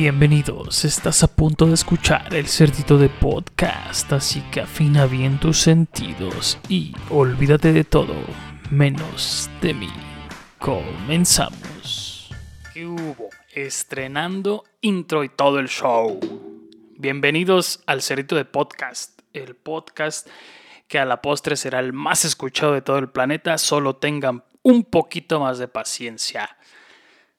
Bienvenidos, estás a punto de escuchar el cerdito de podcast, así que afina bien tus sentidos y olvídate de todo, menos de mí. Comenzamos. ¿Qué hubo? Estrenando intro y todo el show. Bienvenidos al cerdito de podcast, el podcast que a la postre será el más escuchado de todo el planeta, solo tengan un poquito más de paciencia.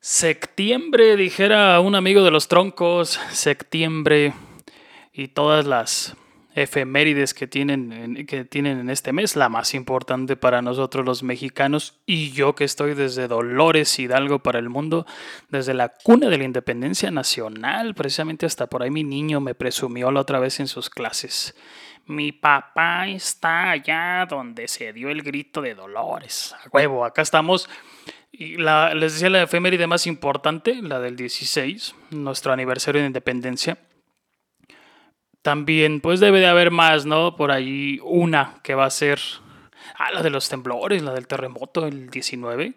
Septiembre, dijera un amigo de los troncos, septiembre y todas las efemérides que tienen, que tienen en este mes, la más importante para nosotros los mexicanos y yo que estoy desde Dolores Hidalgo para el mundo, desde la cuna de la independencia nacional, precisamente hasta por ahí mi niño me presumió la otra vez en sus clases. Mi papá está allá donde se dio el grito de Dolores. A huevo, acá estamos y la, les decía la efeméride más importante, la del 16, nuestro aniversario de independencia. También, pues debe de haber más, ¿no? Por ahí una que va a ser. Ah, la de los temblores, la del terremoto, el 19.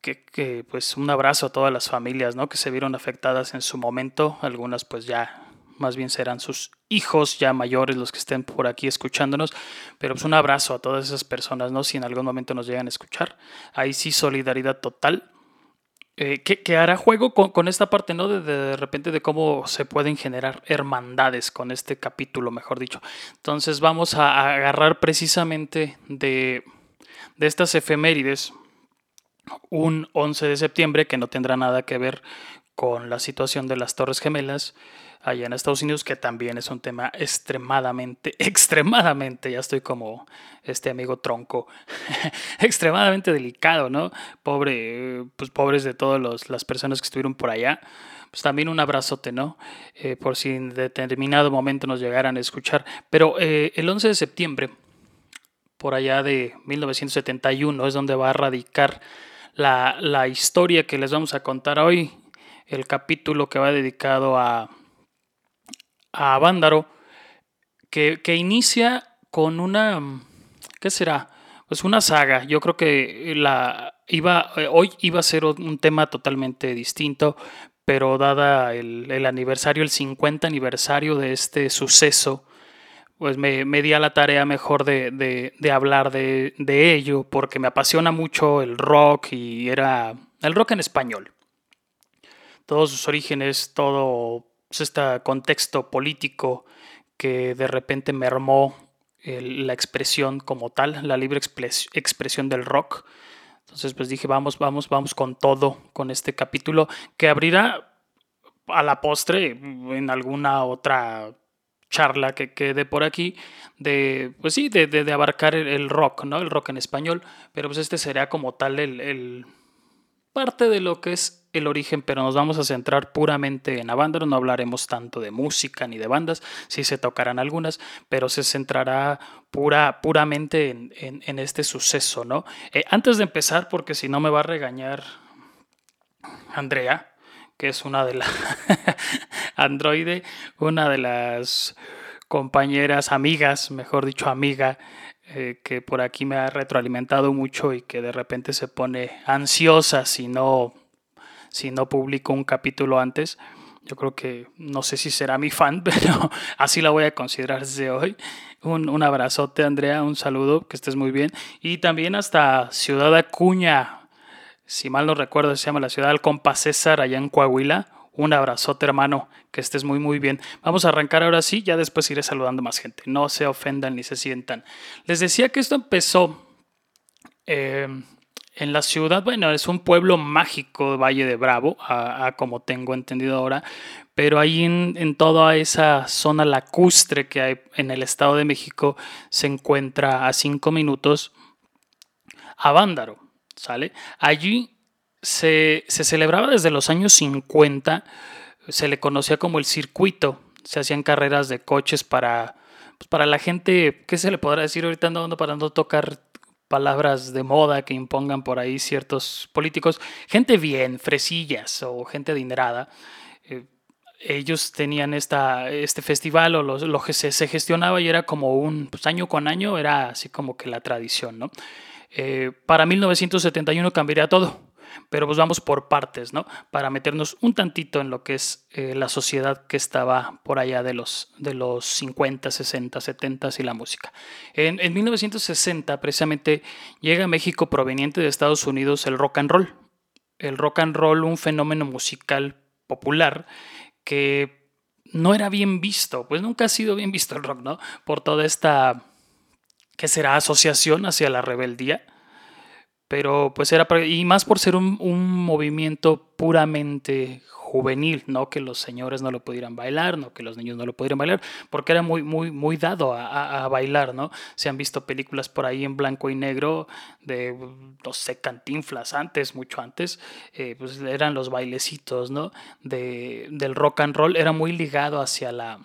Que, que, pues un abrazo a todas las familias, ¿no? Que se vieron afectadas en su momento. Algunas, pues ya más bien serán sus hijos ya mayores los que estén por aquí escuchándonos, pero pues un abrazo a todas esas personas, ¿no? Si en algún momento nos llegan a escuchar, ahí sí solidaridad total. Eh, que, hará juego con, esta parte, ¿no? De, de, repente de cómo se pueden generar hermandades con este capítulo, mejor dicho. Entonces vamos a, agarrar precisamente de, de estas efemérides un 11 de septiembre que no tendrá nada que ver con la situación de las Torres Gemelas, allá en Estados Unidos, que también es un tema extremadamente, extremadamente, ya estoy como este amigo tronco, extremadamente delicado, ¿no? Pobre, pues pobres de todas las personas que estuvieron por allá. Pues también un abrazote, ¿no? Eh, por si en determinado momento nos llegaran a escuchar. Pero eh, el 11 de septiembre, por allá de 1971, es donde va a radicar la, la historia que les vamos a contar hoy, el capítulo que va dedicado a a Vándaro, que, inicia con una, ¿qué será? Pues una saga. Yo creo que la iba, eh, hoy iba a ser un tema totalmente distinto, pero dada el, aniversario, el 50 aniversario de este suceso, pues me, me di a la tarea mejor de, de, hablar de, ello, porque me apasiona mucho el rock y era el rock en español. Todos sus orígenes, todo pues, este contexto político que de repente mermó la expresión como tal, la libre expresión del rock. Entonces, pues dije, vamos, vamos, vamos con todo, con este capítulo que abrirá a la postre en alguna otra charla que quede por aquí de, pues sí, de, abarcar el, rock, ¿no? El rock en español, pero pues este será como tal el, el parte de lo que es el origen, pero nos vamos a centrar puramente en Avándaro. No hablaremos tanto de música ni de bandas, sí se tocarán algunas, pero se centrará pura, puramente en, este suceso, ¿no? Eh, antes de empezar, porque si no me va a regañar Andrea, que es una de las androide, una de las compañeras, amigas, mejor dicho, amiga, eh, que por aquí me ha retroalimentado mucho y que de repente se pone ansiosa si no si no publico un capítulo antes. Yo creo que no sé si será mi fan, pero así la voy a considerar desde hoy. Un, un abrazote, Andrea, un saludo, que estés muy bien. Y también hasta Ciudad Acuña, si mal no recuerdo, se llama la ciudad del César, allá en Coahuila. Un abrazote, hermano, que estés muy, muy bien. Vamos a arrancar ahora sí, ya después iré saludando más gente. No se ofendan ni se sientan. Les decía que esto empezó eh, en la ciudad, bueno, es un pueblo mágico, Valle de Bravo, a, como tengo entendido ahora, pero ahí en, toda esa zona lacustre que hay en el Estado de México se encuentra a cinco minutos a Vándaro, ¿sale? Allí se, celebraba desde los años 50, se le conocía como el circuito, se hacían carreras de coches para, pues, para la gente, ¿qué se le podrá decir ahorita andando para no tocar palabras de moda que impongan por ahí ciertos políticos, gente bien, fresillas o gente adinerada, eh, ellos tenían esta, este festival o lo, que se, gestionaba y era como un, pues año con año era así como que la tradición, ¿no? Eh, para 1971 cambiaría todo, Pero pues vamos por partes, ¿no? Para meternos un tantito en lo que es eh, la sociedad que estaba por allá de los, de los 50, 60, 70 y la música. En, en 1960 precisamente llega a México proveniente de Estados Unidos el rock and roll. El rock and roll, un fenómeno musical popular que no era bien visto, pues nunca ha sido bien visto el rock, ¿no? Por toda esta, ¿qué será? Asociación hacia la rebeldía pero pues era, y más por ser un, movimiento puramente juvenil, no que los señores no lo pudieran bailar, no que los niños no lo pudieran bailar, porque era muy, muy, muy dado a, bailar, ¿no? Se han visto películas por ahí en blanco y negro de, no sé, cantinflas antes, mucho antes, eh, pues eran los bailecitos, ¿no? De, del rock and roll, era muy ligado hacia la,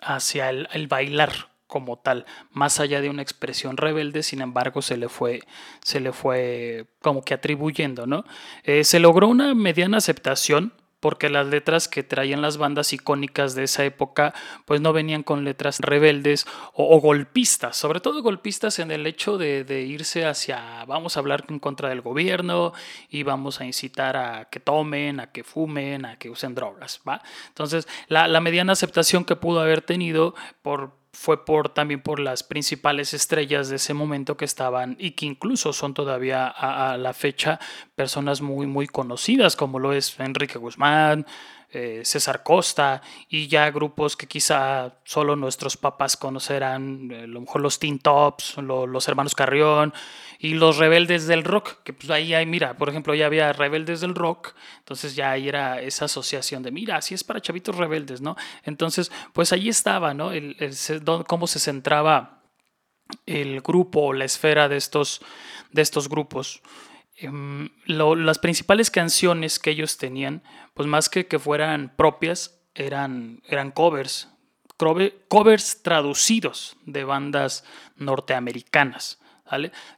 hacia el bailar, como tal, más allá de una expresión rebelde, sin embargo, se le fue, se le fue como que atribuyendo, ¿no? Eh, se logró una mediana aceptación porque las letras que traían las bandas icónicas de esa época pues no venían con letras rebeldes o, golpistas, sobre todo golpistas en el hecho de, irse hacia vamos a hablar en contra del gobierno y vamos a incitar a que tomen, a que fumen, a que usen drogas, ¿va? Entonces la, la mediana aceptación que pudo haber tenido por fue por también por las principales estrellas de ese momento que estaban y que incluso son todavía a, la fecha personas muy muy conocidas como lo es Enrique Guzmán, eh, César Costa y ya grupos que quizá solo nuestros papás conocerán, eh, a lo mejor los Teen Tops, los hermanos Carrión y los rebeldes del rock, que pues ahí hay, mira, por ejemplo, ya había rebeldes del rock, entonces ya ahí era esa asociación de, mira, así es para chavitos rebeldes, ¿no? Entonces, pues ahí estaba, ¿no? El, cómo se centraba el grupo o la esfera de estos, de estos grupos. Em, las principales canciones que ellos tenían, pues más que que fueran propias, eran, eran covers, covers traducidos de bandas norteamericanas.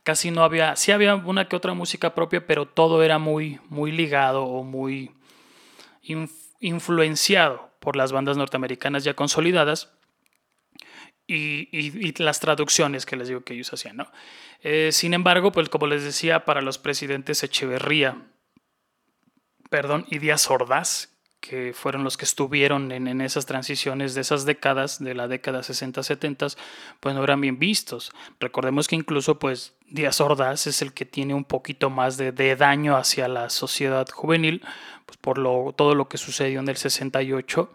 Casi no había, sí había una que otra música propia, pero todo era muy, muy ligado o muy influenciado por las bandas norteamericanas ya consolidadas y, las traducciones que les digo que ellos hacían. ¿no? Eh, sin embargo, pues como les decía, para los presidentes Echeverría, perdón, y Díaz Ordaz, que fueron los que estuvieron en, en, esas transiciones de esas décadas, de la década 60-70, pues no eran bien vistos. Recordemos que incluso pues Díaz Ordaz es el que tiene un poquito más de, de daño hacia la sociedad juvenil, pues por lo, todo lo que sucedió en el 68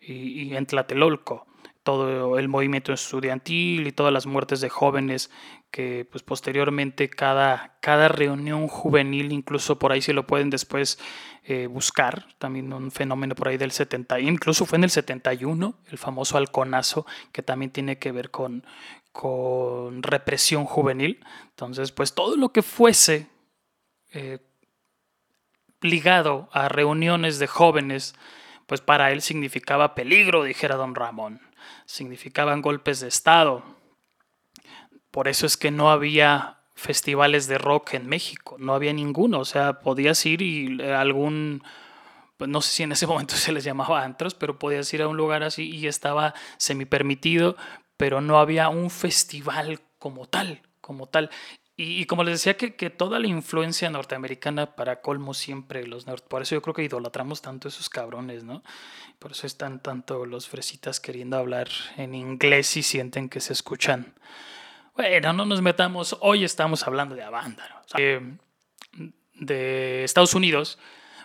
y, y en Tlatelolco todo el movimiento estudiantil y todas las muertes de jóvenes que pues posteriormente cada, cada reunión juvenil, incluso por ahí se lo pueden después eh, buscar, también un fenómeno por ahí del 70, incluso fue en el 71, el famoso halconazo, que también tiene que ver con, con represión juvenil. Entonces, pues todo lo que fuese eh, ligado a reuniones de jóvenes, pues para él significaba peligro, dijera don Ramón significaban golpes de Estado. Por eso es que no había festivales de rock en México, no había ninguno, o sea, podías ir y algún, pues no sé si en ese momento se les llamaba antros, pero podías ir a un lugar así y estaba semi permitido, pero no había un festival como tal, como tal. Y, como les decía, que, que, toda la influencia norteamericana para colmo siempre los Por eso yo creo que idolatramos tanto a esos cabrones, ¿no? Por eso están tanto los fresitas queriendo hablar en inglés y sienten que se escuchan. Bueno, no nos metamos. Hoy estamos hablando de Avándaro. de Estados Unidos,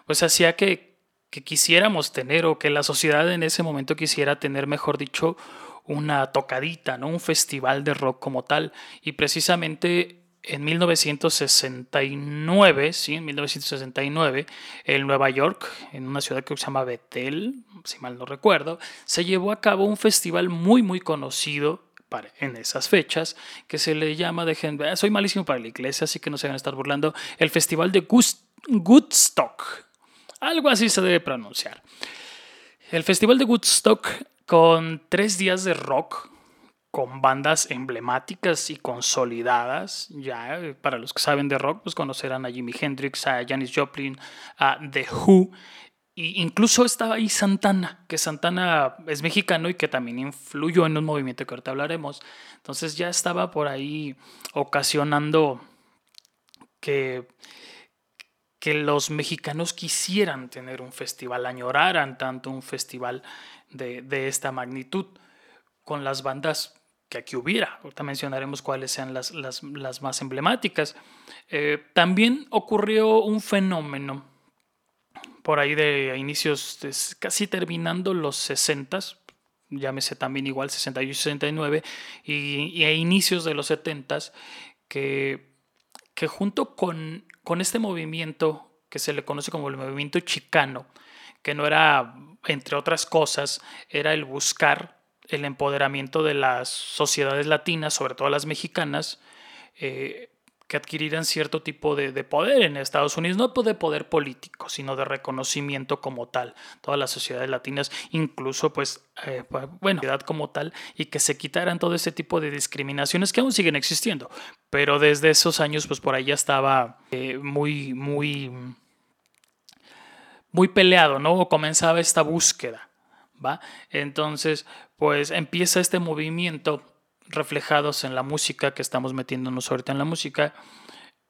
pues hacía que, que quisiéramos tener, o que la sociedad en ese momento quisiera tener, mejor dicho, una tocadita, ¿no? Un festival de rock como tal. Y precisamente en 1969, sí, en 1969, en Nueva York, en una ciudad que se llama Bethel, si mal no recuerdo, se llevó a cabo un festival muy, muy conocido en esas fechas, que se le llama, de gente, soy malísimo para la iglesia, así que no se van a estar burlando, el Festival de Woodstock. Algo así se debe pronunciar. El Festival de Woodstock con tres días de rock, con bandas emblemáticas y consolidadas. Ya, eh, para los que saben de rock, pues conocerán a Jimi Hendrix, a Janis Joplin, a The Who. E incluso estaba ahí Santana, que Santana es mexicano y que también influyó en un movimiento que ahorita hablaremos. Entonces ya estaba por ahí ocasionando que, que los mexicanos quisieran tener un festival, añoraran tanto un festival de, esta magnitud con las bandas que aquí hubiera. Ahorita mencionaremos cuáles sean las, más emblemáticas. Eh, también ocurrió un fenómeno por ahí de inicios, casi terminando los 60, llámese también igual 68 y 69, y, a inicios de los 70, que, que junto con, con este movimiento que se le conoce como el movimiento chicano, que no era, entre otras cosas, era el buscar el empoderamiento de las sociedades latinas, sobre todo las mexicanas, eh, que adquirieran cierto tipo de, poder en Estados Unidos, no de poder político, sino de reconocimiento como tal. Todas las sociedades latinas, incluso pues, eh, pues bueno, como tal, y que se quitaran todo ese tipo de discriminaciones que aún siguen existiendo. Pero desde esos años, pues por ahí ya estaba eh, muy, muy, muy peleado, ¿no? Comenzaba esta búsqueda, ¿va? Entonces, pues empieza este movimiento reflejados en la música que estamos metiéndonos ahorita en la música,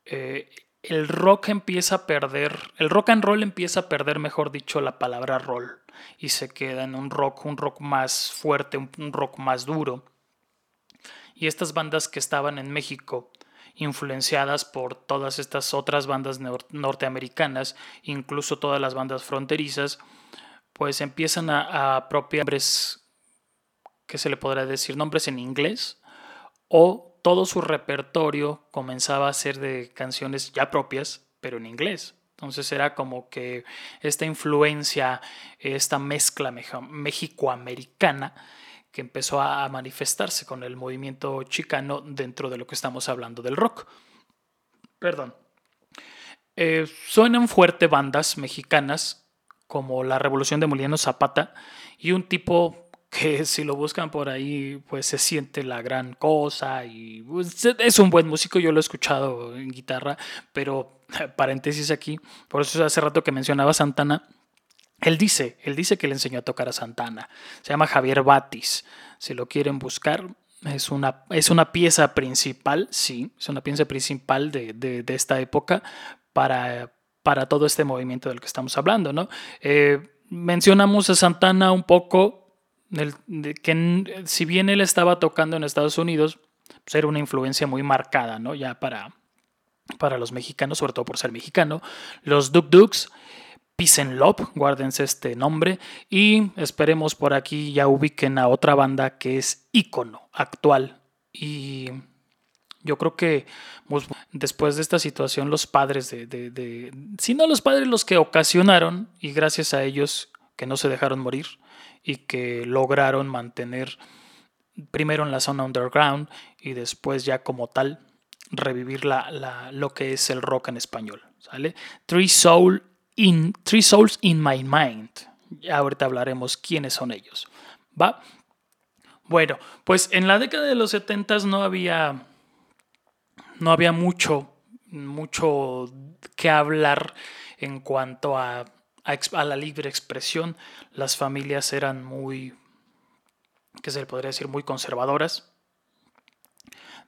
eh, el rock empieza a perder, el rock and roll empieza a perder, mejor dicho, la palabra roll y se queda en un rock, un rock más fuerte, un, rock más duro. Y estas bandas que estaban en México, influenciadas por todas estas otras bandas norteamericanas, incluso todas las bandas fronterizas, pues empiezan a, apropiar que se le podrá decir nombres en inglés, o todo su repertorio comenzaba a ser de canciones ya propias, pero en inglés. Entonces era como que esta influencia, esta mezcla mexicoamericana que empezó a manifestarse con el movimiento chicano dentro de lo que estamos hablando del rock. Perdón. Eh, suenan fuerte bandas mexicanas como la Revolución de Moliano Zapata y un tipo que si lo buscan por ahí, pues se siente la gran cosa y pues, es un buen músico, yo lo he escuchado en guitarra, pero paréntesis aquí, por eso hace rato que mencionaba Santana, él dice, él dice que le enseñó a tocar a Santana, se llama Javier Batis, si lo quieren buscar, es una, es una pieza principal, sí, es una pieza principal de, de, esta época para, para todo este movimiento del que estamos hablando, ¿no? Eh, mencionamos a Santana un poco que si bien él estaba tocando en Estados Unidos, pues era una influencia muy marcada, ¿no? Ya para, para los mexicanos, sobre todo por ser mexicano. Los Duk Duks, Peace and Love, guárdense este nombre. Y esperemos por aquí ya ubiquen a otra banda que es ícono actual. Y yo creo que pues, después de esta situación, los padres de, de, de, si no los padres los que ocasionaron, y gracias a ellos que no se dejaron morir, y que lograron mantener primero en la zona underground y después ya como tal revivir la, lo que es el rock en español. ¿sale? Three, Soul in, Three Souls in My Mind. Ya ahorita hablaremos quiénes son ellos. ¿Va? Bueno, pues en la década de los 70 no había, no había mucho, mucho que hablar en cuanto a a, la libre expresión. Las familias eran muy, que se le podría decir, muy conservadoras.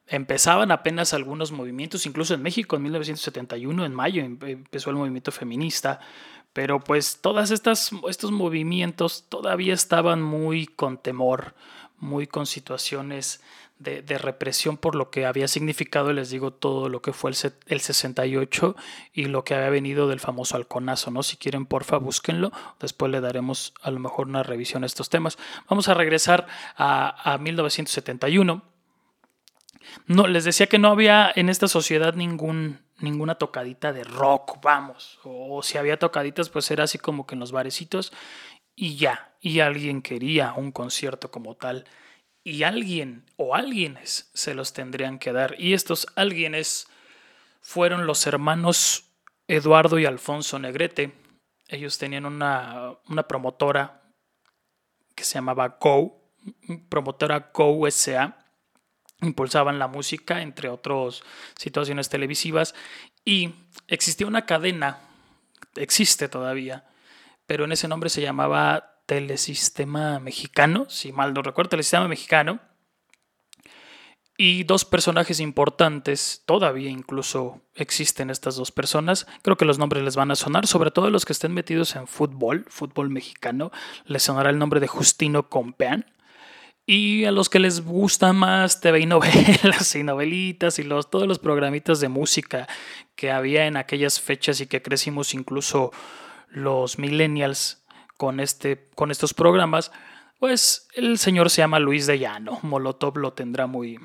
Empezaban apenas algunos movimientos, incluso en México en 1971, en mayo, em, empezó el movimiento feminista, pero pues todos estos movimientos todavía estaban muy con temor, muy con situaciones de, represión por lo que había significado, les digo, todo lo que fue el, el 68 y lo que había venido del famoso halconazo, ¿no? Si quieren, porfa, búsquenlo. Después le daremos a lo mejor una revisión a estos temas. Vamos a regresar a, a 1971. No, les decía que no había en esta sociedad ningún, ninguna tocadita de rock, vamos. O si había tocaditas, pues era así como que en los barecitos y ya. Y alguien quería un concierto como tal y alguien o alguienes se los tendrían que dar. Y estos alguienes fueron los hermanos Eduardo y Alfonso Negrete. Ellos tenían una, promotora que se llamaba Go, promotora Go SA. Impulsaban la música, entre otras situaciones televisivas. Y existía una cadena, existe todavía, pero en ese nombre se llamaba Telesistema Mexicano, si mal no recuerdo, Telesistema Mexicano. Y dos personajes importantes, todavía incluso existen estas dos personas, creo que los nombres les van a sonar, sobre todo los que estén metidos en fútbol, fútbol mexicano, les sonará el nombre de Justino Compeán. Y a los que les gusta más TV y novelas y novelitas y los, todos los programitas de música que había en aquellas fechas y que crecimos incluso los millennials con, este, con estos programas, pues el señor se llama Luis de Llano. Molotov lo tendrá muy,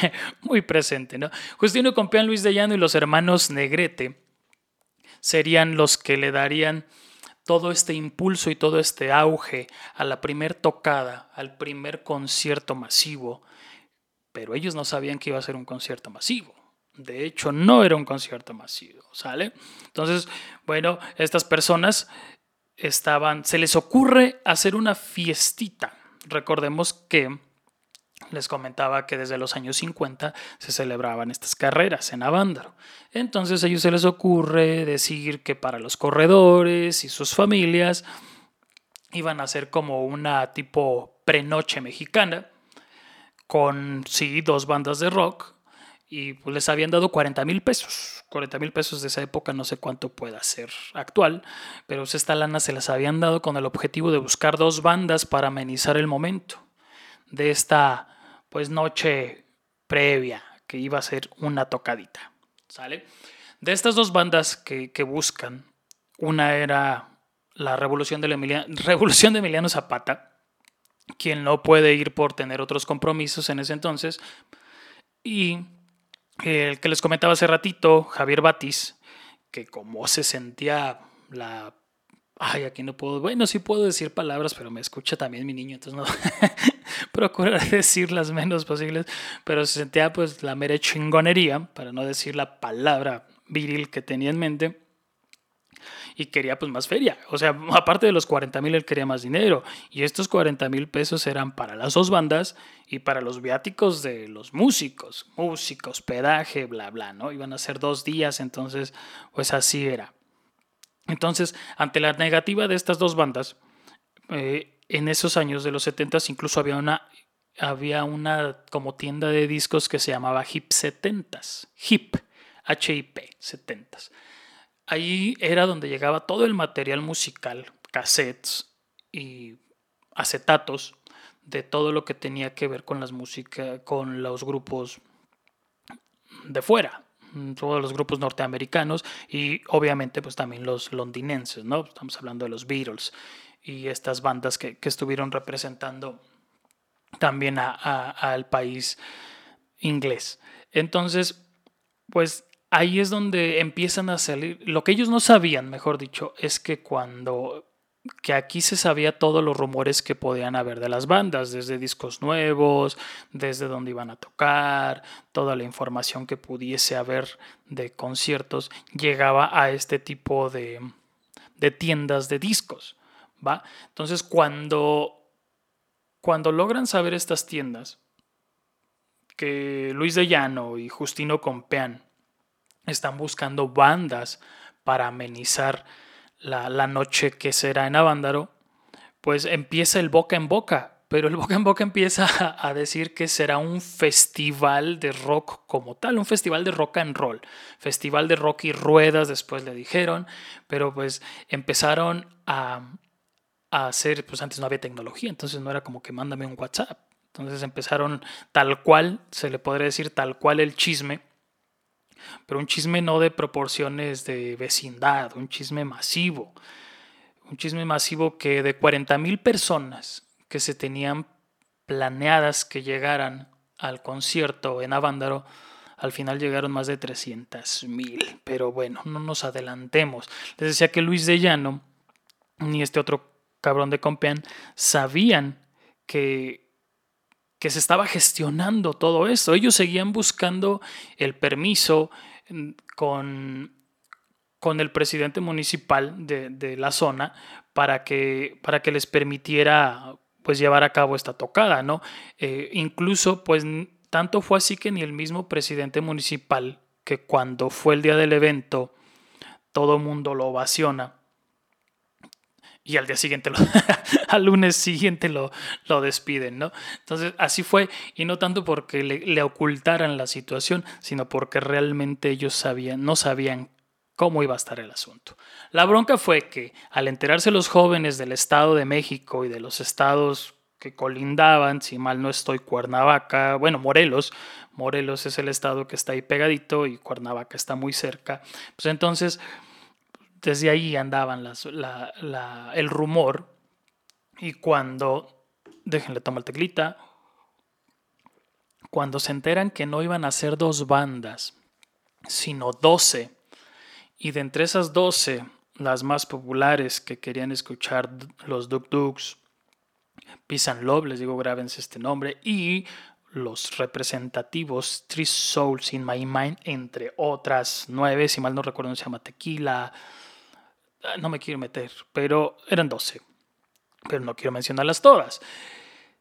muy presente, ¿no? Justino Compeán, Luis de Llano y los hermanos Negrete serían los que le darían todo este impulso y todo este auge a la primer tocada, al primer concierto masivo, pero ellos no sabían que iba a ser un concierto masivo. De hecho, no era un concierto masivo, ¿sale? Entonces, bueno, estas personas estaban, se les ocurre hacer una fiestita. Recordemos que les comentaba que desde los años 50 se celebraban estas carreras en Avándaro. Entonces a ellos se les ocurre decir que para los corredores y sus familias iban a ser como una tipo prenoche mexicana con sí dos bandas de rock y pues les habían dado 40 mil pesos. 40 mil pesos de esa época, no sé cuánto pueda ser actual, pero esta lana se las habían dado con el objetivo de buscar dos bandas para amenizar el momento de esta pues noche previa que iba a ser una tocadita. ¿Sale? De estas dos bandas que, buscan, una era la Revolución de, Revolución de Emiliano Zapata, quien no puede ir por tener otros compromisos en ese entonces, y el que les comentaba hace ratito, Javier Batis, que como se sentía la... Ay, aquí no puedo... Bueno, sí puedo decir palabras, pero me escucha también mi niño, entonces no... procurar decir las menos posibles, pero se sentía pues la mera chingonería, para no decir la palabra viril que tenía en mente y quería pues más feria. O sea, aparte de los 40 mil, él quería más dinero. Y estos 40 mil pesos eran para las dos bandas y para los viáticos de los músicos. Músicos, pedaje, bla, bla, ¿no? Iban a ser dos días, entonces pues así era. Entonces, ante la negativa de estas dos bandas, eh, en esos años de los 70 incluso había una había una como tienda de discos que se llamaba Hip 70s. Hip, H-I-P, 70s. Ahí era donde llegaba todo el material musical, cassettes y acetatos de todo lo que tenía que ver con las músicas, con los grupos de fuera, todos los grupos norteamericanos y obviamente pues también los londinenses, ¿no? Estamos hablando de los Beatles y estas bandas que, estuvieron representando también al país inglés. Entonces, pues ahí es donde empiezan a salir, lo que ellos no sabían, mejor dicho, es que cuando que aquí se sabía todos los rumores que podían haber de las bandas, desde discos nuevos, desde dónde iban a tocar, toda la información que pudiese haber de conciertos, llegaba a este tipo de, de tiendas de discos, ¿va? Entonces cuando, cuando logran saber estas tiendas, que Luis de Llano y Justino Compeán están buscando bandas para amenizar la, noche que será en Avándaro, pues empieza el boca en boca, pero el boca en boca empieza a, decir que será un festival de rock como tal, un festival de rock and roll, festival de rock y ruedas, después le dijeron, pero pues empezaron a, a hacer, pues antes no había tecnología, entonces no era como que mándame un WhatsApp, entonces empezaron tal cual, se le podría decir tal cual el chisme, pero un chisme no de proporciones de vecindad, un chisme masivo, un chisme masivo que de 40 mil personas que se tenían planeadas que llegaran al concierto en Avándaro, al final llegaron más de 300 mil. Pero bueno, no nos adelantemos. Les decía que Luis de Llano ni este otro cabrón de Compeán sabían que que se estaba gestionando todo esto. Ellos seguían buscando el permiso mm, con, con el presidente municipal de, la zona para que, para que les permitiera pues llevar a cabo esta tocada, ¿no? Eh, incluso, pues, tanto fue así que ni el mismo presidente municipal, que cuando fue el día del evento, todo el mundo lo ovaciona, y al día siguiente, lo, al lunes siguiente lo, lo despiden, ¿no? Entonces, así fue, y no tanto porque le, le, ocultaran la situación, sino porque realmente ellos sabían, no sabían cómo iba a estar el asunto. La bronca fue que al enterarse los jóvenes del Estado de México y de los estados que colindaban, si mal no estoy, Cuernavaca, bueno, Morelos, Morelos es el estado que está ahí pegadito y Cuernavaca está muy cerca, pues entonces desde ahí andaban el rumor y cuando, déjenle tomar teclita, cuando se enteran que no iban a ser dos bandas, sino doce, y de entre esas doce, las más populares que querían escuchar los Duk Duks, and Love, les digo, grábense este nombre, y los representativos Three Souls in My Mind, entre otras nueve, si mal no recuerdo, se llama Tequila, no me quiero meter, pero eran doce, pero no quiero mencionarlas todas.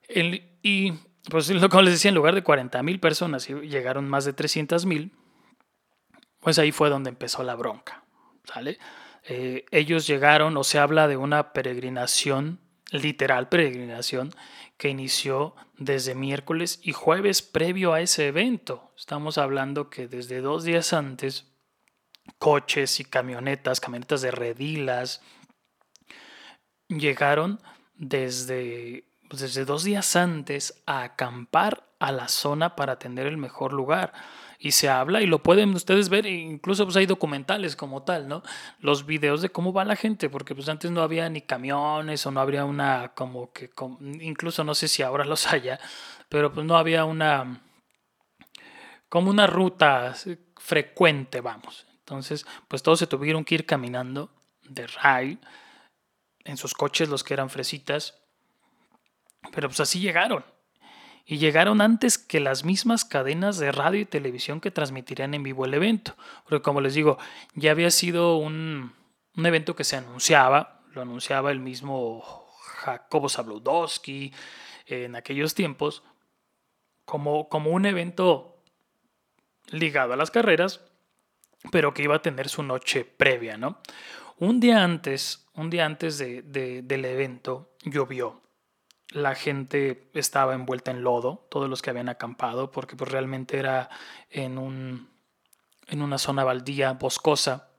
y pues como les decía, en lugar de 40 mil personas llegaron más de 300 mil, pues ahí fue donde empezó la bronca, ¿sale? Eh, ellos llegaron, o se habla de una peregrinación literal peregrinación que inició desde miércoles y jueves previo a ese evento. Estamos hablando que desde dos días antes, coches y camionetas, camionetas de redilas, llegaron desde, desde dos días antes a acampar a la zona para tener el mejor lugar y se habla y lo pueden ustedes ver, incluso pues hay documentales como tal, ¿no? Los videos de cómo va la gente, porque pues antes no había ni camiones o no habría una como que, incluso no sé si ahora los haya, pero pues no había una, como una ruta frecuente, vamos. Entonces, pues todos se tuvieron que ir caminando de rail en sus coches los que eran fresitas, pero pues así llegaron y llegaron antes que las mismas cadenas de radio y televisión que transmitirían en vivo el evento. Porque como les digo, ya había sido un, evento que se anunciaba, lo anunciaba el mismo Jacobo Zabludowski en aquellos tiempos, como, como un evento ligado a las carreras, pero que iba a tener su noche previa, ¿no? Un día antes, un día antes del evento, llovió la gente estaba envuelta en lodo, todos los que habían acampado, porque pues realmente era en, un, en una zona baldía, boscosa,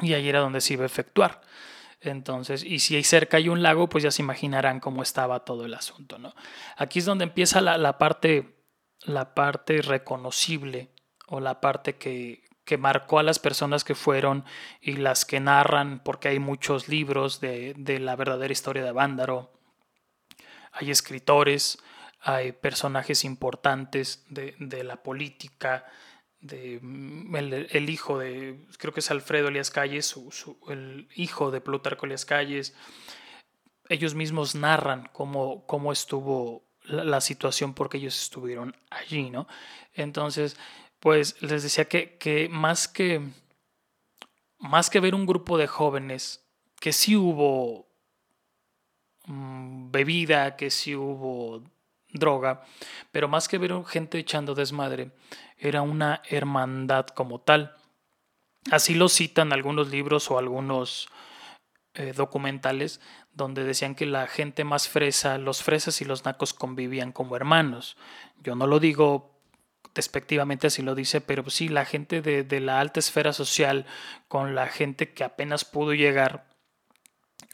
y ahí era donde se iba a efectuar. Entonces, y si hay cerca hay un lago, pues ya se imaginarán cómo estaba todo el asunto, ¿no? Aquí es donde empieza la, la parte, la parte reconocible o la parte que, que marcó a las personas que fueron y las que narran, porque hay muchos libros de, de la verdadera historia de Vándaro, hay escritores, hay personajes importantes de, la política, de, mm, el, hijo de, creo que es Alfredo Elias Calles, el hijo de Plutarco Elias Calles. Ellos mismos narran cómo, cómo estuvo la, situación porque ellos estuvieron allí, ¿no? Entonces, pues les decía que, que más que más que ver un grupo de jóvenes, que sí hubo Mm, bebida, que si hubo droga, pero más que ver gente echando desmadre, era una hermandad como tal. Así lo citan algunos libros o algunos eh, documentales donde decían que la gente más fresa, los fresas y los nacos convivían como hermanos. Yo no lo digo despectivamente así lo dice, pero sí la gente de, la alta esfera social con la gente que apenas pudo llegar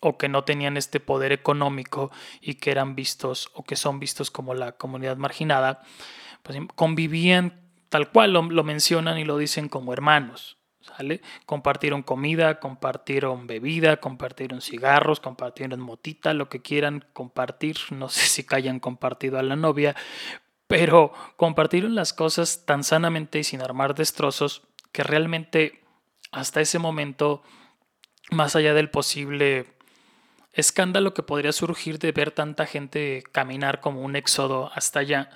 o que no tenían este poder económico y que eran vistos o que son vistos como la comunidad marginada, pues convivían tal cual lo, mencionan y lo dicen como hermanos. ¿Sale? Compartieron comida, compartieron bebida, compartieron cigarros, compartieron motita, lo que quieran compartir. No sé si hayan compartido a la novia, pero compartieron las cosas tan sanamente y sin armar destrozos que realmente hasta ese momento, más allá del posible escándalo que podría surgir de ver tanta gente caminar como un éxodo hasta allá,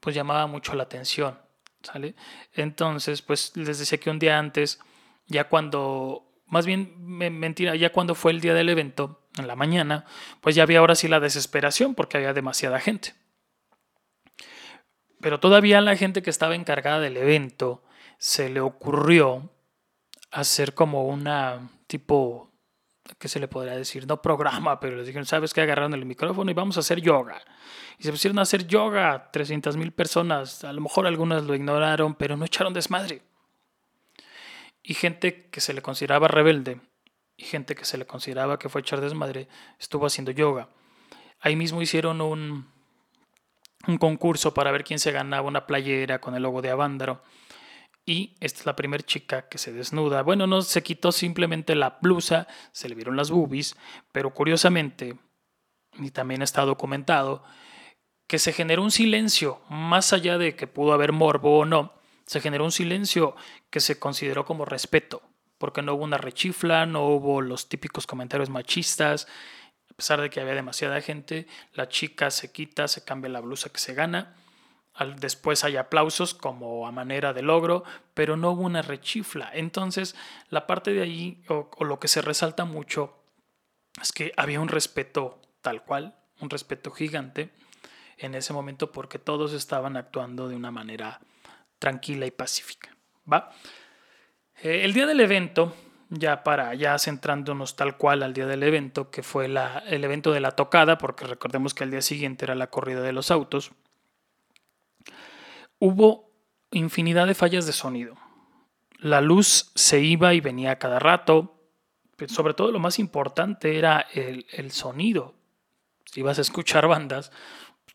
pues llamaba mucho la atención, ¿sale? Entonces, pues les decía que un día antes, ya cuando, más bien mentira, ya cuando fue el día del evento, en la mañana, pues ya había ahora sí la desesperación porque había demasiada gente. Pero todavía la gente que estaba encargada del evento se le ocurrió hacer como una tipo ¿qué se le podría decir? No programa, pero les dijeron, ¿sabes qué? Agarraron el micrófono y vamos a hacer yoga. Y se pusieron a hacer yoga, 300 mil personas. A lo mejor algunas lo ignoraron, pero no echaron desmadre. Y gente que se le consideraba rebelde y gente que se le consideraba que fue echar desmadre estuvo haciendo yoga. Ahí mismo hicieron un, un concurso para ver quién se ganaba una playera con el logo de Avándaro. Y esta es la primera chica que se desnuda. Bueno, no se quitó simplemente la blusa, se le vieron las boobies, pero curiosamente, y también está documentado, que se generó un silencio, más allá de que pudo haber morbo o no, se generó un silencio que se consideró como respeto, porque no hubo una rechifla, no hubo los típicos comentarios machistas, a pesar de que había demasiada gente, la chica se quita, se cambia la blusa que se gana, después hay aplausos como a manera de logro, pero no hubo una rechifla. Entonces, la parte de o, o lo que se resalta mucho, es que había un respeto tal cual, un respeto gigante en ese momento porque todos estaban actuando de una manera tranquila y pacífica. ¿va? Eh, el día del evento, ya para ya centrándonos tal cual al día del evento, que fue la, el evento de la tocada, porque recordemos que al día siguiente era la corrida de los autos, hubo infinidad de fallas de sonido. La luz se iba y venía cada rato, pero sobre todo lo más importante era el, el sonido. Si ibas a escuchar bandas,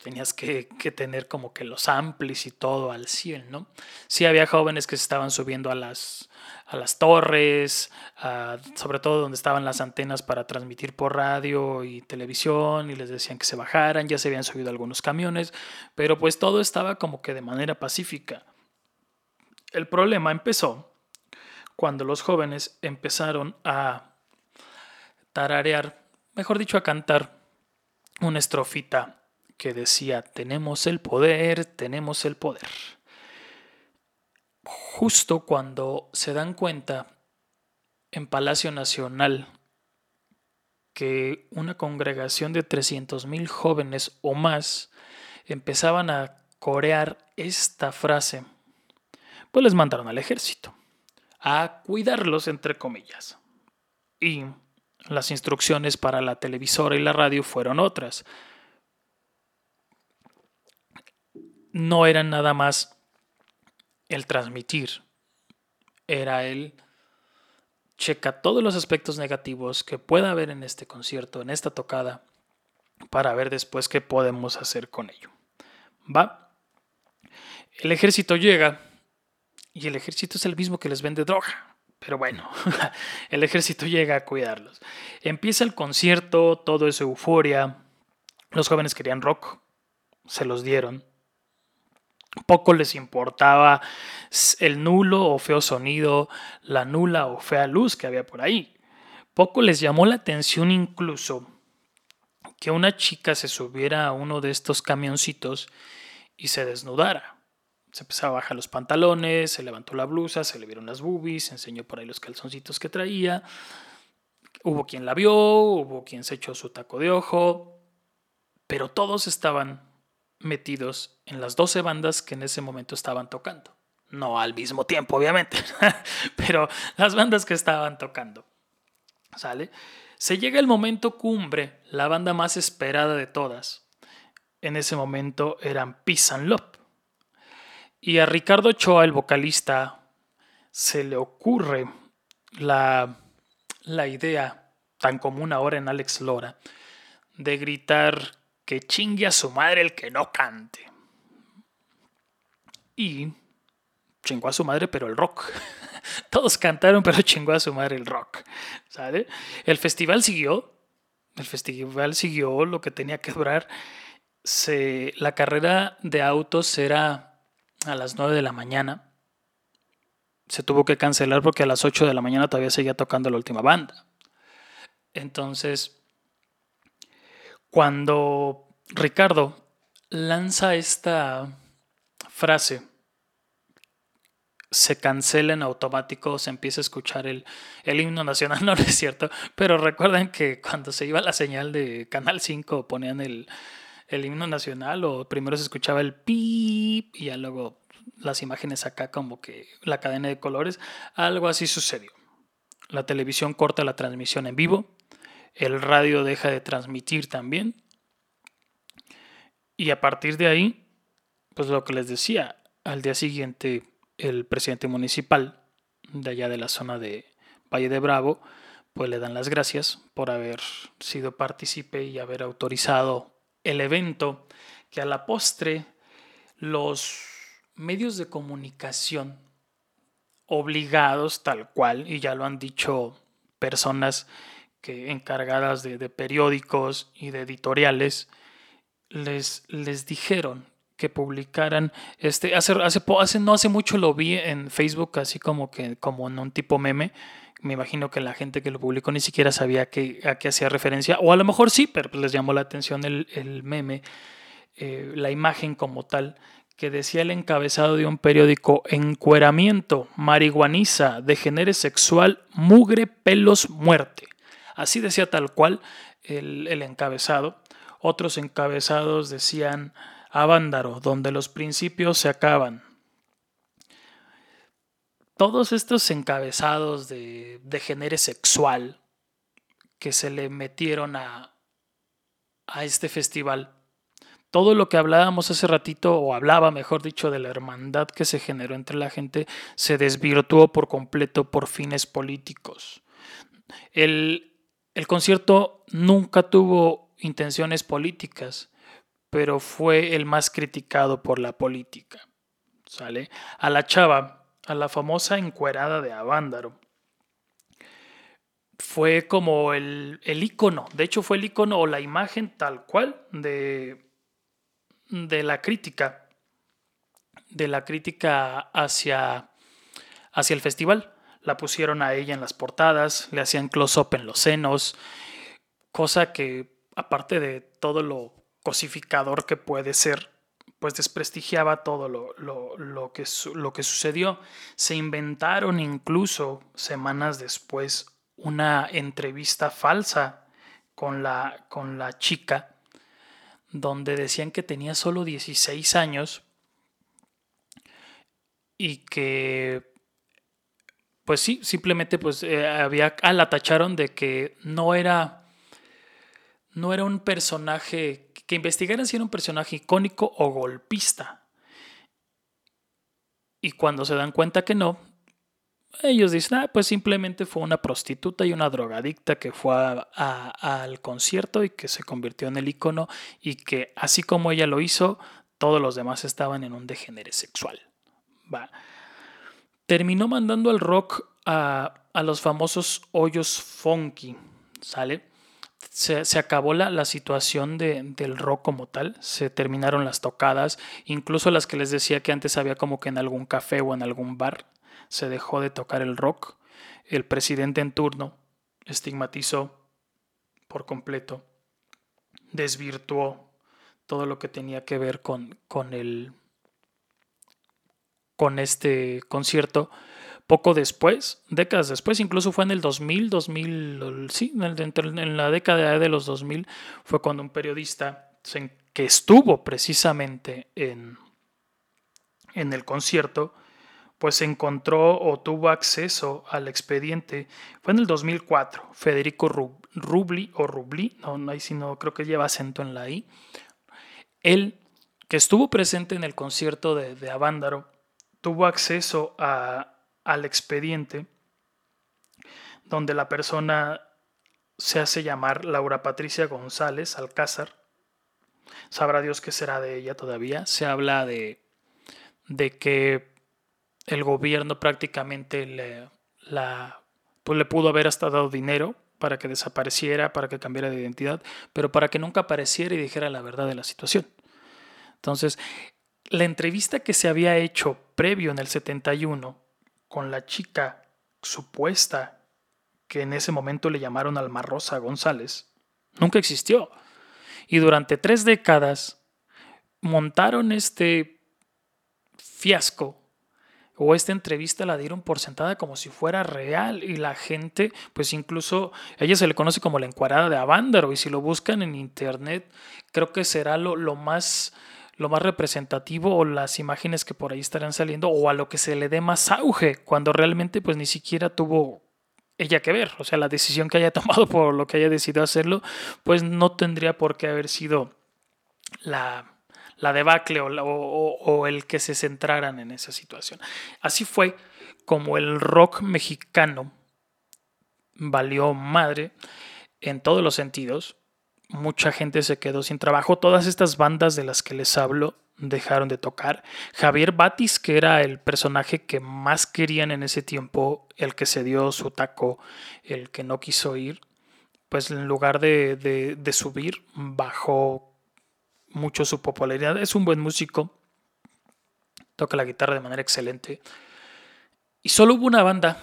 tenías que, tener como que los amplis y todo al 100, ¿no? Sí había jóvenes que se estaban subiendo a las, a las torres, sobre todo donde estaban las antenas para transmitir por radio y televisión y les decían que se bajaran, ya se habían subido algunos camiones, pero pues todo estaba como que de manera pacífica. El problema empezó cuando los jóvenes empezaron a tararear, mejor dicho, a cantar una estrofita que decía, tenemos el poder, tenemos el poder. Justo cuando se dan cuenta en Palacio Nacional que una congregación de 300.000 jóvenes o más empezaban a corear esta frase, pues les mandaron al ejército a cuidarlos, entre comillas. Y las instrucciones para la televisora y la radio fueron otras no era nada más el transmitir, era el checa todos los aspectos negativos que pueda haber en este concierto, en esta tocada, para ver después qué podemos hacer con ello. ¿Va? El ejército llega y el ejército es el mismo que les vende droga. Pero bueno, el ejército llega a cuidarlos. Empieza el concierto, todo es euforia. Los jóvenes querían rock, se los dieron. Poco les importaba el nulo o feo sonido, la nula o fea luz que había por ahí. Poco les llamó la atención incluso que una chica se subiera a uno de estos camioncitos y se desnudara. Se empezaba a bajar los pantalones, se levantó la blusa, se le vieron las boobies, se enseñó por ahí los calzoncitos que traía. Hubo quien la vio, hubo quien se echó su taco de ojo, pero todos estaban metidos en las 12 bandas que en ese momento estaban tocando. No al mismo tiempo, obviamente, pero las bandas que estaban tocando. ¿Sale? Se llega el momento cumbre, la banda más esperada de todas. En ese momento eran Peace and Love. Y a Ricardo Ochoa, el vocalista, se le ocurre la, la idea tan común ahora en Alex Lora de gritar que chingue a su madre el que no cante. Y chingó a su madre, pero el rock. Todos cantaron, pero chingó a su madre el rock. ¿Sabe? El festival siguió. El festival siguió lo que tenía que durar. Se, la carrera de autos era a las 9 de la mañana. Se tuvo que cancelar porque a las 8 de la mañana todavía seguía tocando la última banda. Entonces, cuando Ricardo lanza esta frase, se cancela en automático, se empieza a escuchar el, el, himno nacional, no, es cierto, pero recuerden que cuando se iba la señal de Canal 5 ponían el, el himno nacional o primero se escuchaba el pip y ya luego las imágenes acá como que la cadena de colores, algo así sucedió. La televisión corta la transmisión en vivo el radio deja de transmitir también. Y a partir de ahí, pues lo que les decía, al día siguiente el presidente municipal de allá de la zona de Valle de Bravo, pues le dan las gracias por haber sido partícipe y haber autorizado el evento que a la postre los medios de comunicación obligados tal cual, y ya lo han dicho personas que encargadas de, periódicos y de editoriales, les, les dijeron que publicaran este hace, hace, no hace mucho lo vi en Facebook así como que como en un tipo meme. Me imagino que la gente que lo publicó ni siquiera sabía a qué hacía referencia. O a lo mejor sí pero pues les llamó la atención el, el meme eh, la imagen como tal que decía el encabezado de un periódico encueramiento marihuaniza degenere sexual mugre pelos muerte así decía tal cual el, encabezado otros encabezados decían Avándaro, donde los principios se acaban. Todos estos encabezados de, de género sexual que se le metieron a, a este festival, todo lo que hablábamos hace ratito, o hablaba, mejor dicho, de la hermandad que se generó entre la gente, se desvirtuó por completo por fines políticos. El, el concierto nunca tuvo intenciones políticas pero fue el más criticado por la política. ¿Sale? A la chava, a la famosa encuerada de Avándaro, fue como el, el icono, de hecho fue el icono o la imagen tal cual de, de la crítica, de la crítica hacia, hacia el festival. La pusieron a ella en las portadas, le hacían close-up en los senos, cosa que aparte de todo lo cosificador que puede ser, pues desprestigiaba todo lo, lo, que, lo que sucedió. Se inventaron incluso semanas después una entrevista falsa con la, con la chica, donde decían que tenía solo 16 años y que pues sí, simplemente pues eh, había, ah, la tacharon de que no era, no era un personaje que investigaran si era un personaje icónico o golpista. Y cuando se dan cuenta que no, ellos dicen, ah, pues simplemente fue una prostituta y una drogadicta que fue al concierto y que se convirtió en el icono y que así como ella lo hizo, todos los demás estaban en un degenere sexual. Va. Terminó mandando al rock a, a los famosos hoyos funky, ¿sale? se, acabó la, la situación de, del rock como tal, se terminaron las tocadas, incluso las que les decía que antes había como que en algún café o en algún bar, se dejó de tocar el rock. El presidente en turno estigmatizó por completo, desvirtuó todo lo que tenía que ver con, con, el, con este concierto poco después, décadas después, incluso fue en el 2000, 2000, sí, en, la década de los 2000 fue cuando un periodista que estuvo precisamente en, en el concierto, pues encontró o tuvo acceso al expediente. Fue en el 2004, Federico Rubli o Rubli, no, ahí sí no creo que lleva acento en la I. Él, que estuvo presente en el concierto de, de Avándaro, tuvo acceso a, al expediente donde la persona se hace llamar Laura Patricia González Alcázar. Sabrá Dios qué será de ella todavía. Se habla de, de que el gobierno prácticamente le, la, pues le pudo haber hasta dado dinero para que desapareciera, para que cambiara de identidad, pero para que nunca apareciera y dijera la verdad de la situación. Entonces, la entrevista que se había hecho previo en el 71 con la chica supuesta que en ese momento le llamaron Alma Rosa González, nunca existió. Y durante tres décadas montaron este fiasco o esta entrevista la dieron por sentada como si fuera real y la gente, pues incluso ella se le conoce como la encuadrada de Avándaro y si lo buscan en internet creo que será lo, lo más lo más representativo o las imágenes que por ahí estarán saliendo o a lo que se le dé más auge, cuando realmente pues ni siquiera tuvo ella que ver. O sea, la decisión que haya tomado por lo que haya decidido hacerlo, pues no tendría por qué haber sido la, la debacle o, o, el que se centraran en esa situación. Así fue como el rock mexicano valió madre en todos los sentidos. Mucha gente se quedó sin trabajo. Todas estas bandas de las que les hablo dejaron de tocar. Javier Batis, que era el personaje que más querían en ese tiempo, el que se dio su taco, el que no quiso ir, pues en lugar de, de subir, bajó mucho su popularidad. Es un buen músico, toca la guitarra de manera excelente. Y solo hubo una banda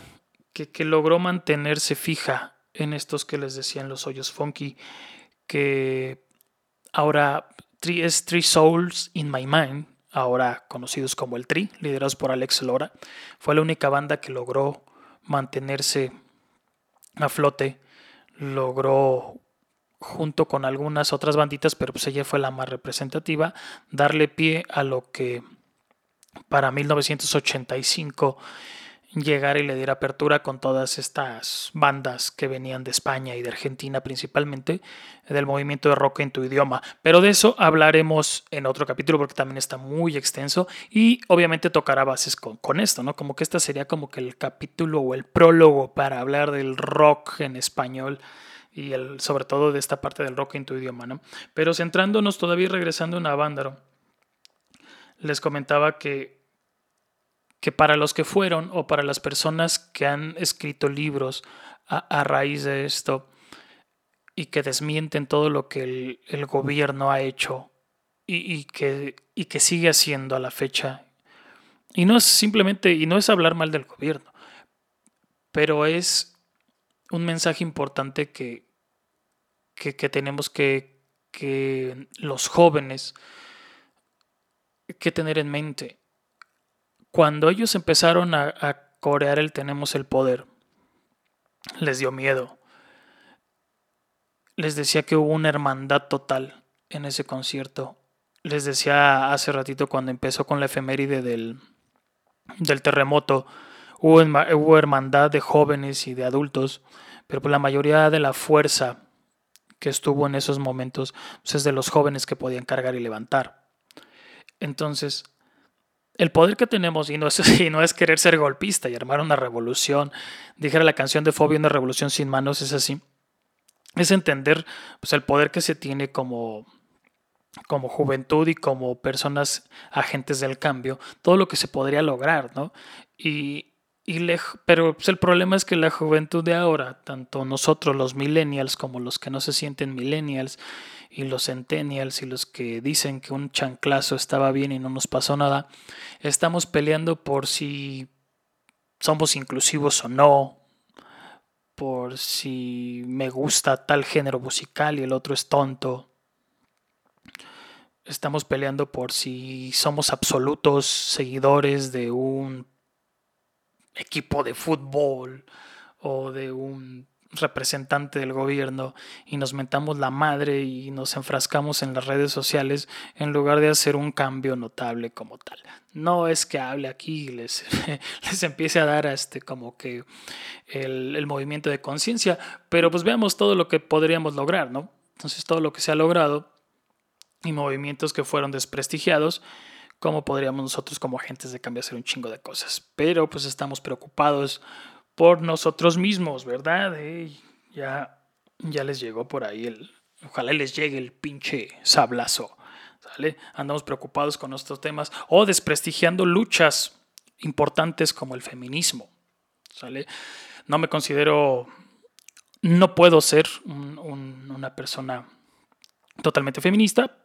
que, que logró mantenerse fija en estos que les decían los hoyos funky, que ahora es Three Souls in My Mind, ahora conocidos como el Tri, liderados por Alex Lora. Fue la única banda que logró mantenerse a flote, logró junto con algunas otras banditas, pero pues ella fue la más representativa, darle pie a lo que para 1985 llegara y le diera apertura con todas estas bandas que venían de España y de Argentina principalmente, del movimiento de rock en tu idioma. Pero de eso hablaremos en otro capítulo porque también está muy extenso y obviamente tocará bases con, con esto, ¿no? Como que este sería como que el capítulo o el prólogo para hablar del rock en español y el, sobre todo de esta parte del rock en tu idioma, ¿no? Pero centrándonos todavía regresando a Navándaro, les comentaba que, que para los que fueron o para las personas que han escrito libros a, raíz de esto y que desmienten todo lo que el, gobierno ha hecho y, que, y que sigue haciendo a la fecha, y no es simplemente, y no es hablar mal del gobierno, pero es un mensaje importante que, que, tenemos que, que los jóvenes que tener en mente. Cuando ellos empezaron a, corear el Tenemos el Poder, les dio miedo. Les decía que hubo una hermandad total en ese concierto. Les decía hace ratito cuando empezó con la efeméride del, terremoto, hubo, hermandad de jóvenes y de adultos, pero por la mayoría de la fuerza que estuvo en esos momentos pues, es de los jóvenes que podían cargar y levantar. Entonces, el poder que tenemos, y no, es, y no es querer ser golpista y armar una revolución, dijera la canción de Fobia, una revolución sin manos, es así, es entender pues, el poder que se tiene como, como juventud y como personas agentes del cambio, todo lo que se podría lograr, ¿no? Y, pero pues, el problema es que la juventud de ahora, tanto nosotros los millennials como los que no se sienten millennials y los centennials y los que dicen que un chanclazo estaba bien y no nos pasó nada, estamos peleando por si somos inclusivos o no, por si me gusta tal género musical y el otro es tonto. Estamos peleando por si somos absolutos seguidores de un equipo de fútbol o de un representante del gobierno y nos mentamos la madre y nos enfrascamos en las redes sociales en lugar de hacer un cambio notable como tal. No es que hable aquí y les, les empiece a dar este como que el, el movimiento de conciencia, pero pues veamos todo lo que podríamos lograr, ¿no? Entonces todo lo que se ha logrado y movimientos que fueron desprestigiados cómo podríamos nosotros como agentes de cambio hacer un chingo de cosas. Pero pues estamos preocupados por nosotros mismos, ¿verdad? ya, ya les llegó por ahí el... Ojalá les llegue el pinche sablazo. ¿Sale? Andamos preocupados con estos temas o desprestigiando luchas importantes como el feminismo. ¿Sale? No me considero... No puedo ser una persona totalmente feminista,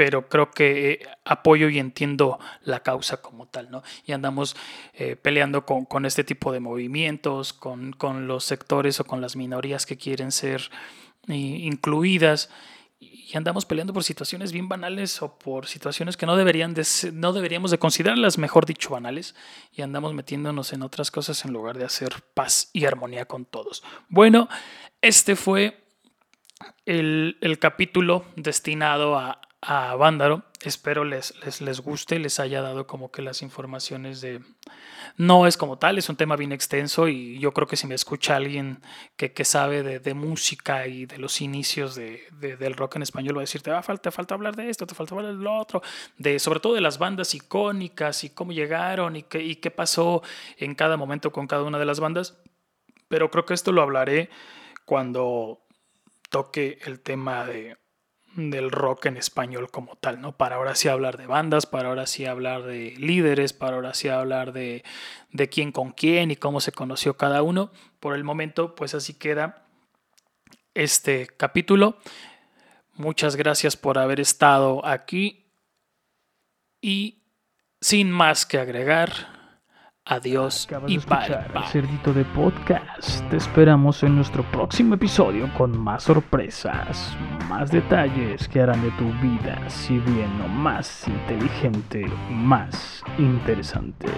pero creo que eh, apoyo y entiendo la causa como tal, ¿no? Y andamos eh, peleando con, este tipo de movimientos, con, los sectores o con las minorías que quieren ser eh, incluidas y andamos peleando por situaciones bien banales o por situaciones que no, deberían de no deberíamos de considerarlas, mejor dicho, banales, y andamos metiéndonos en otras cosas en lugar de hacer paz y armonía con todos. Bueno, este fue el, el capítulo destinado a, a Vándaro. Espero les, les, les guste, les haya dado como que las informaciones de... No es como tal, es un tema bien extenso y yo creo que si me escucha alguien que, que sabe de, de, música y de los inicios de, de, del rock en español, va a decir, te, va, falta, falta hablar de esto, te falta hablar de lo otro, de, sobre todo de las bandas icónicas y cómo llegaron y qué, y qué pasó en cada momento con cada una de las bandas. Pero creo que esto lo hablaré cuando toque el tema de, del rock en español como tal, ¿no? Para ahora sí hablar de bandas, para ahora sí hablar de líderes, para ahora sí hablar de, de quién con quién y cómo se conoció cada uno. Por el momento, pues así queda este capítulo. Muchas gracias por haber estado aquí y sin más que agregar. Adiós Acabas y de bye, bye. Cerdito de Podcast. Te esperamos en nuestro próximo episodio con más sorpresas, más detalles que harán de tu vida, si bien no más inteligente, más interesante.